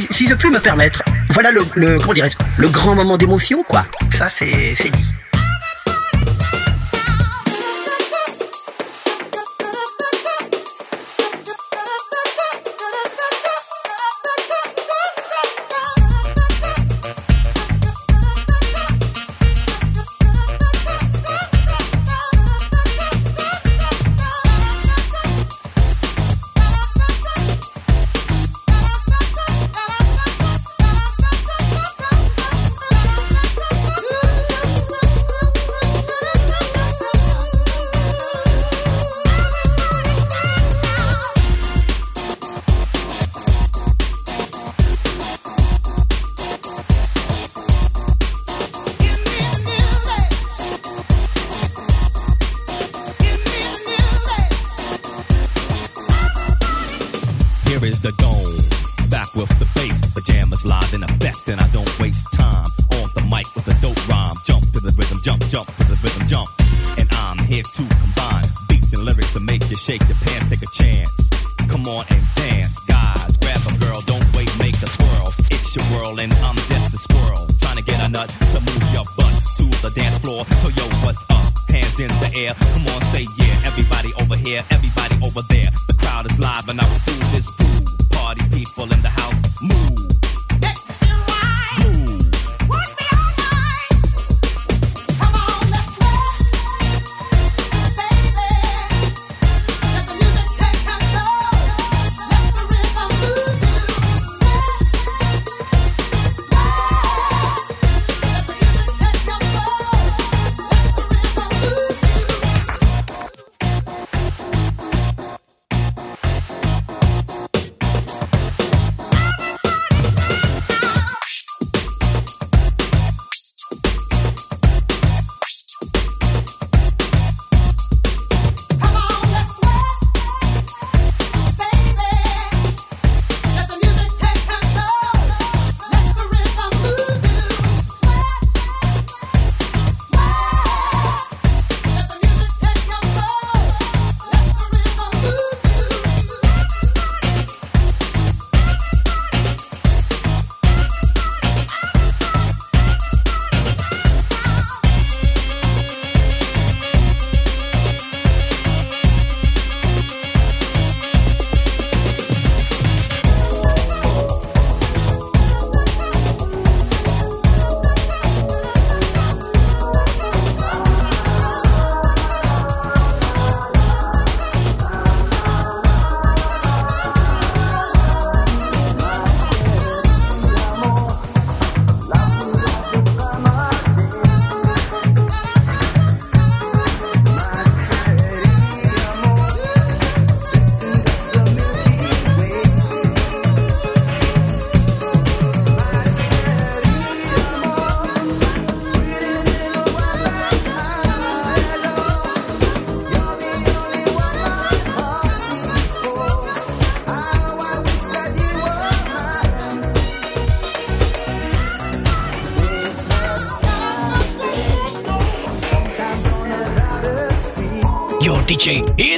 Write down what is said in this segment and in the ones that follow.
si, si je puis me permettre, voilà le, comment le grand moment d'émotion, quoi. Ça, c'est dit.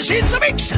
It's a mix.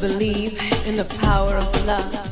believe in the power of love.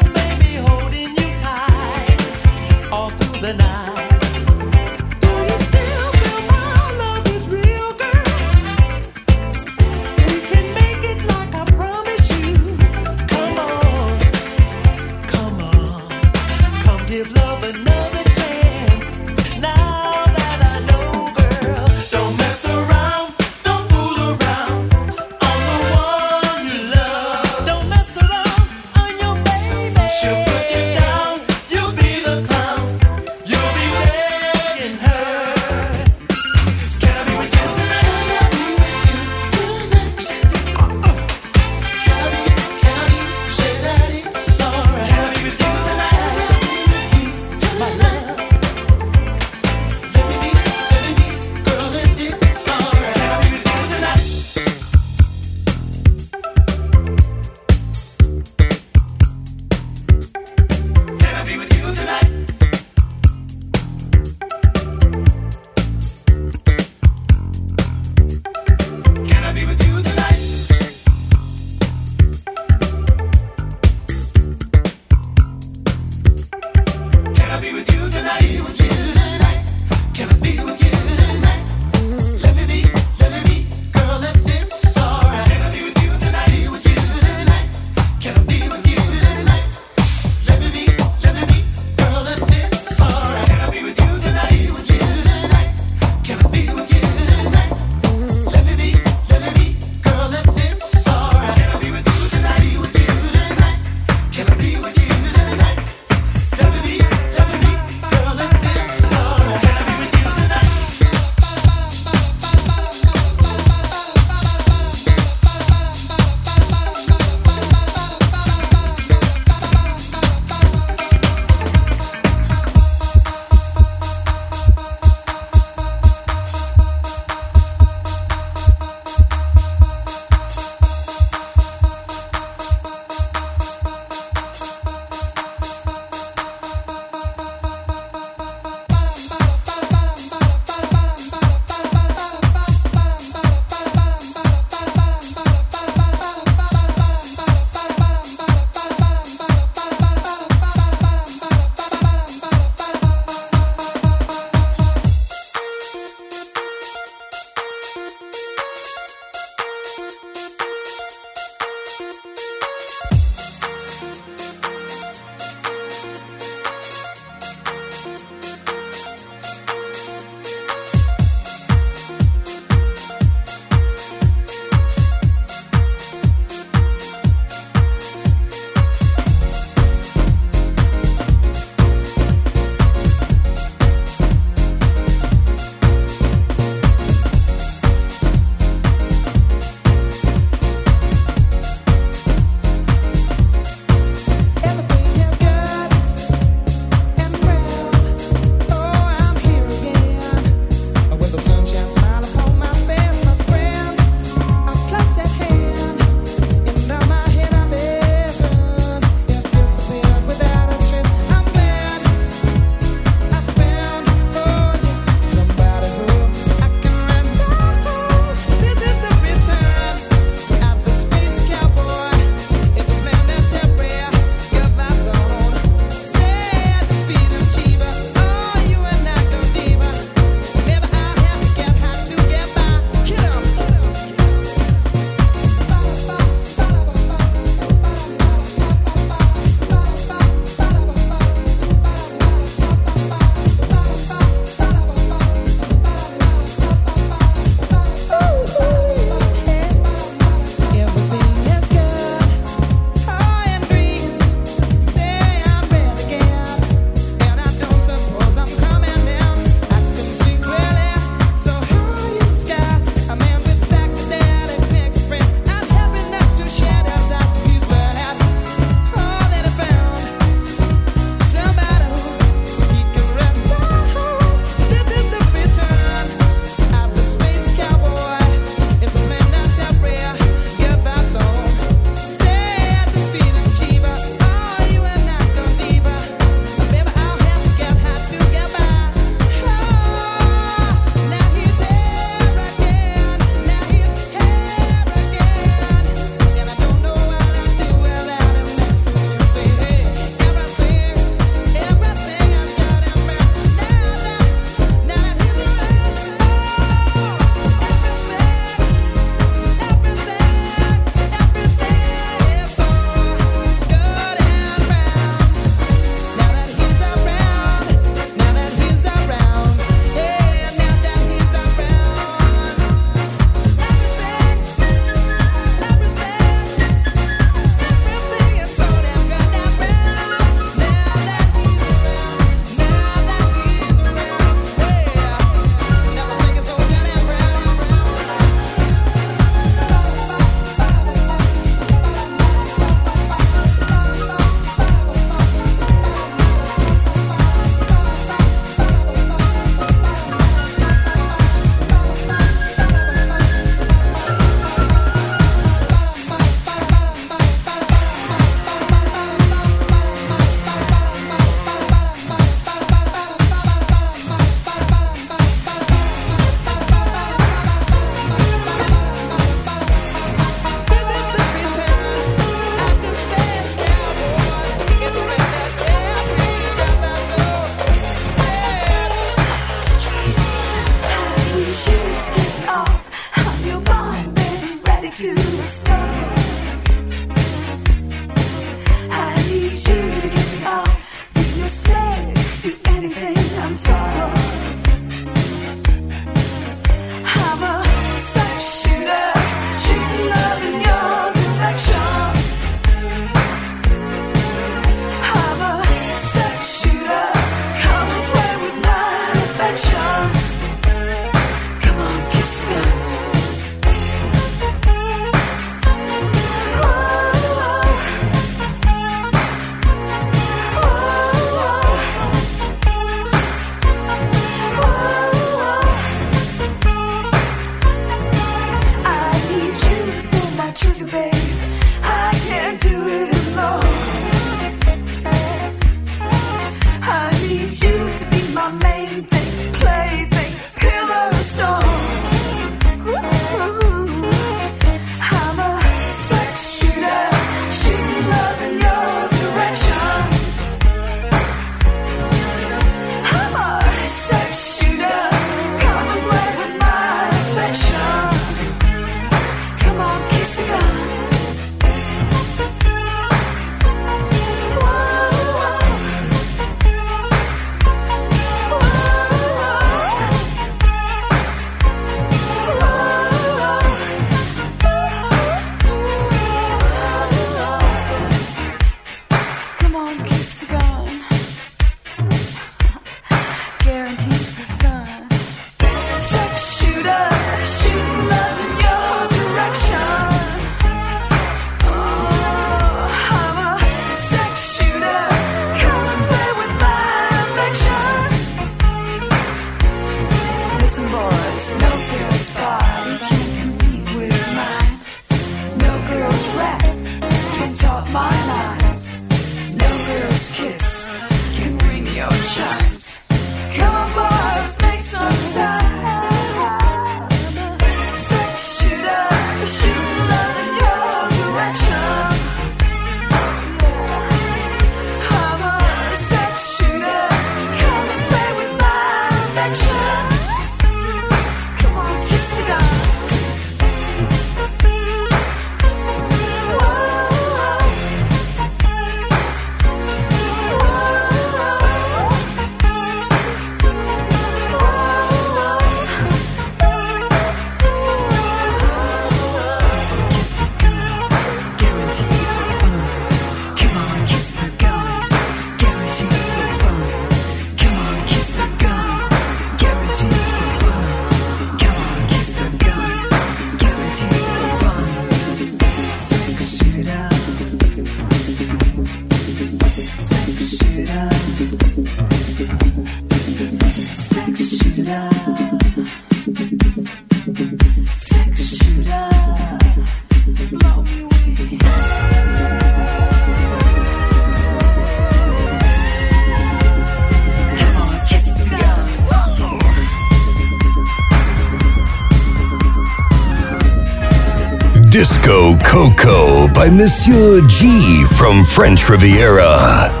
Disco Coco by Monsieur G from French Riviera.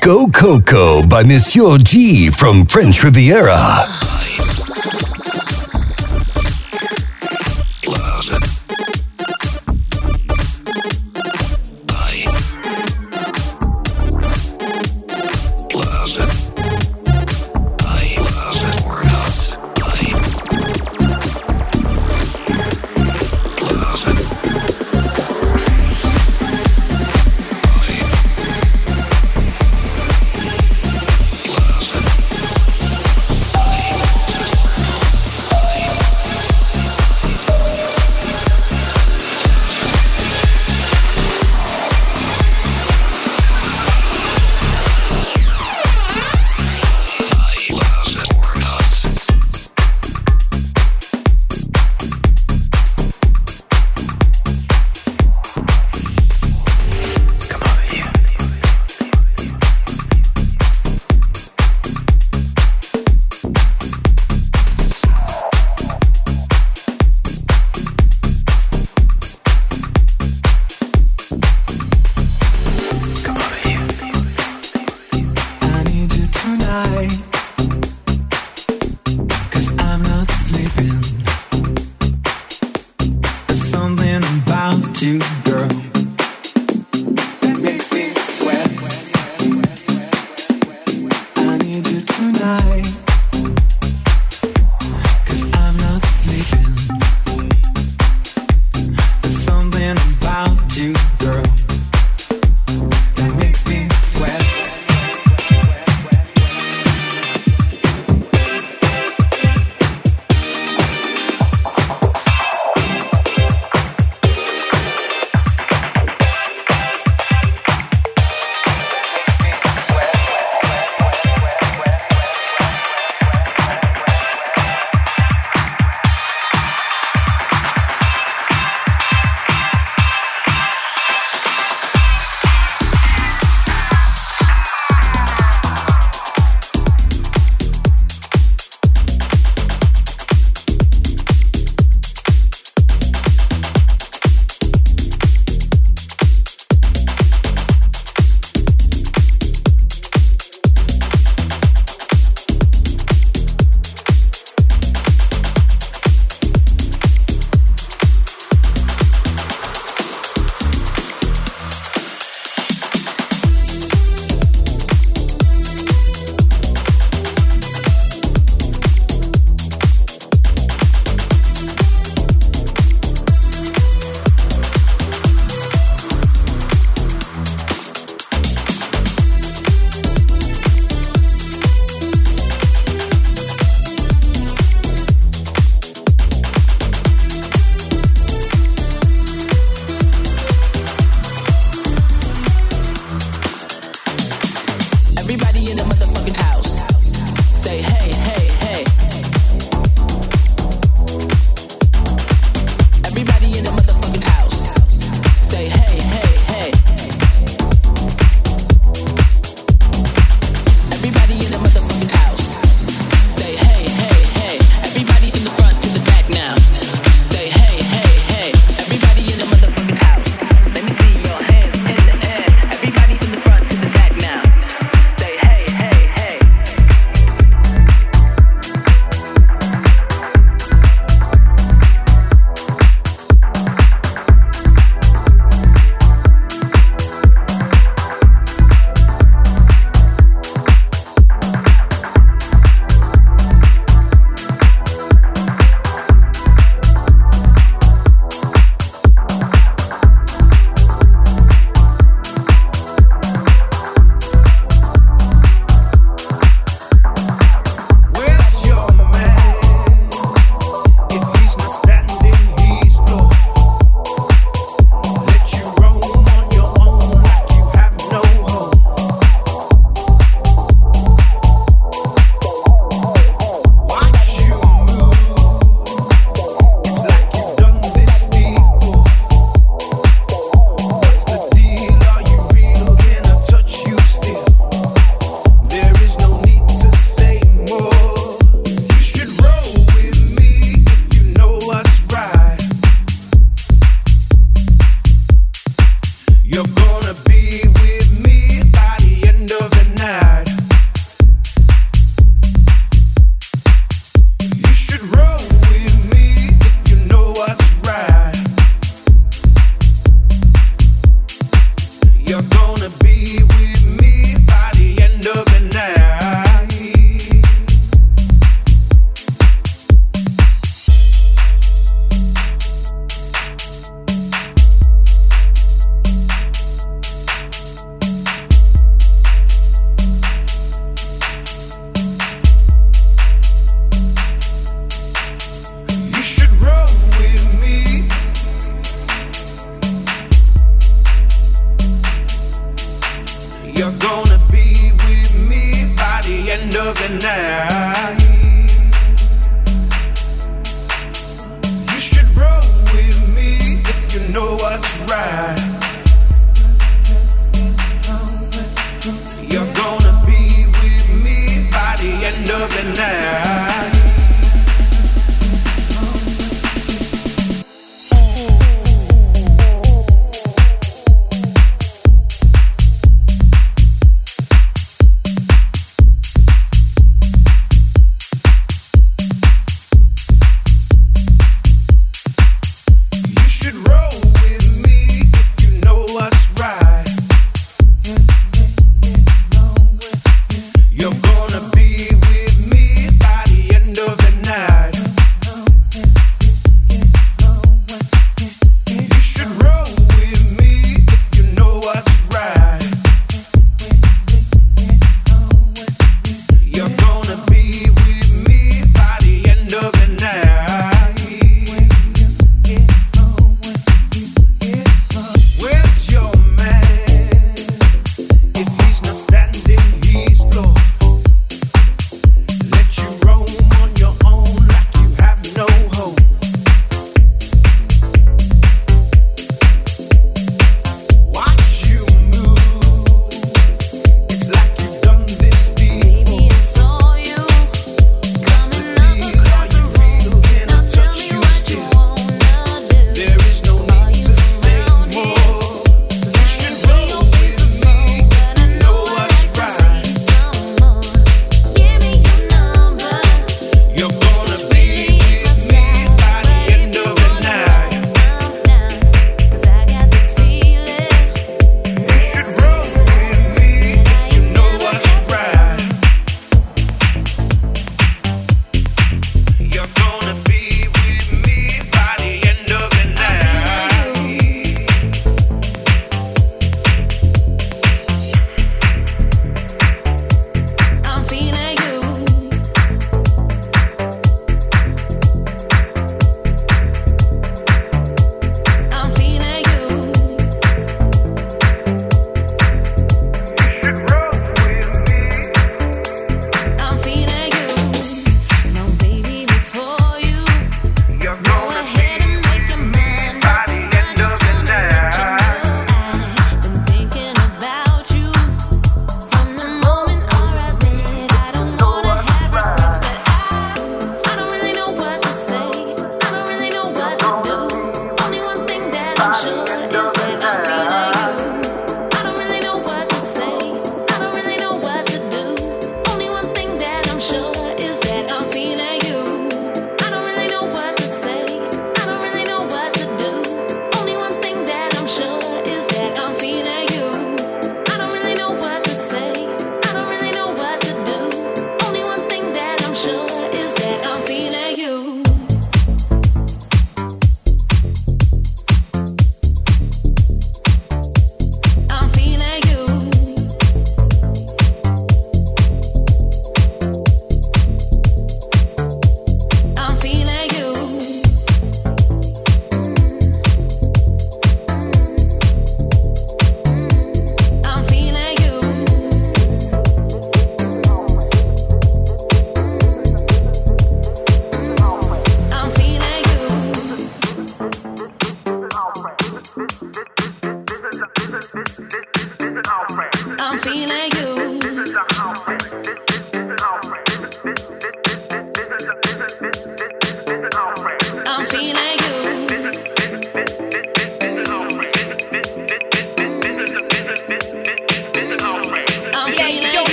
Disco Coco by Monsieur G from French Riviera.